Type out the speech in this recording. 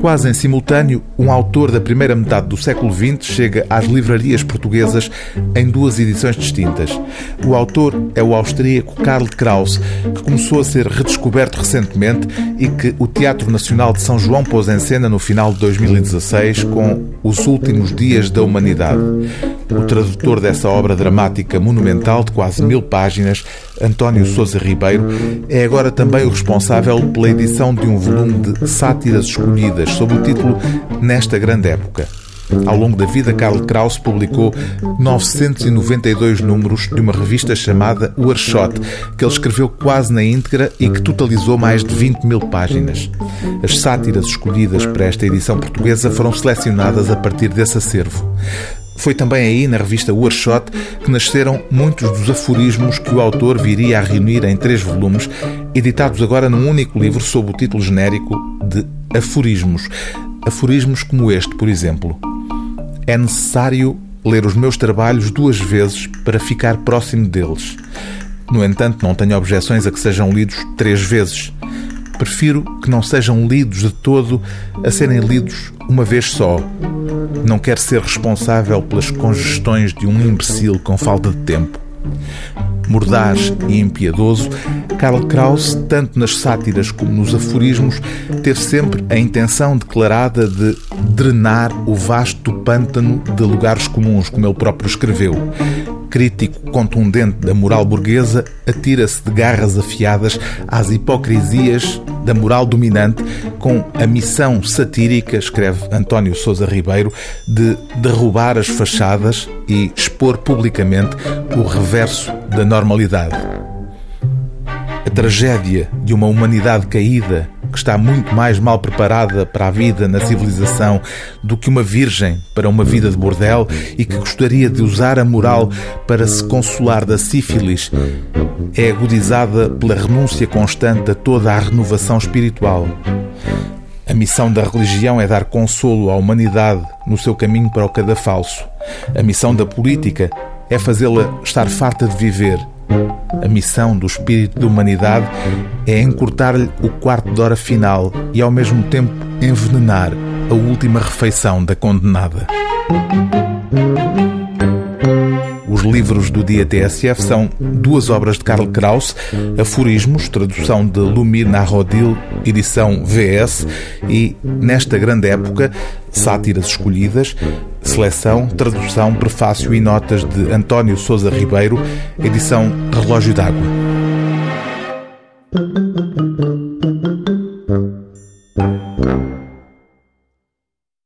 Quase em simultâneo, um autor da primeira metade do século XX chega às livrarias portuguesas em duas edições distintas. O autor é o austríaco Karl Kraus, que começou a ser redescoberto recentemente e que o Teatro Nacional de São João pôs em cena no final de 2016 com Os Últimos Dias da Humanidade. O tradutor dessa obra dramática monumental de quase mil páginas, António Sousa Ribeiro, é agora também o responsável pela edição de um volume de sátiras escolhidas sob o título Nesta Grande Época. Ao longo da vida, Karl Kraus publicou 992 números de uma revista chamada Workshop, que ele escreveu quase na íntegra e que totalizou mais de 20 mil páginas. As sátiras escolhidas para esta edição portuguesa foram selecionadas a partir desse acervo. Foi também aí, na revista Workshop, que nasceram muitos dos aforismos que o autor viria a reunir em três volumes, editados agora num único livro sob o título genérico de Aforismos. Aforismos como este, por exemplo. É necessário ler os meus trabalhos duas vezes para ficar próximo deles. No entanto, não tenho objeções a que sejam lidos três vezes. Prefiro que não sejam lidos de todo a serem lidos uma vez só. Não quero ser responsável pelas congestões de um imbecil com falta de tempo. Mordaz e impiedoso, Karl Kraus, tanto nas sátiras como nos aforismos, teve sempre a intenção declarada de drenar o vasto pântano de lugares comuns, como ele próprio escreveu crítico contundente da moral burguesa, atira-se de garras afiadas às hipocrisias da moral dominante, com a missão satírica, escreve António Sousa Ribeiro, de derrubar as fachadas e expor publicamente o reverso da normalidade. A tragédia de uma humanidade caída que está muito mais mal preparada para a vida na civilização do que uma virgem para uma vida de bordel e que gostaria de usar a moral para se consolar da sífilis, é agudizada pela renúncia constante a toda a renovação espiritual. A missão da religião é dar consolo à humanidade no seu caminho para o cadafalso. A missão da política é fazê-la estar farta de viver a missão do espírito da humanidade é encurtar-lhe o quarto de hora final e, ao mesmo tempo, envenenar a última refeição da condenada. Os livros do dia TSF são duas obras de Karl Kraus, Aforismos, tradução de Lumir Narodil, edição VS, e Nesta Grande Época, Sátiras Escolhidas, seleção, tradução, prefácio e notas de António Sousa Ribeiro, edição Relógio d'Água.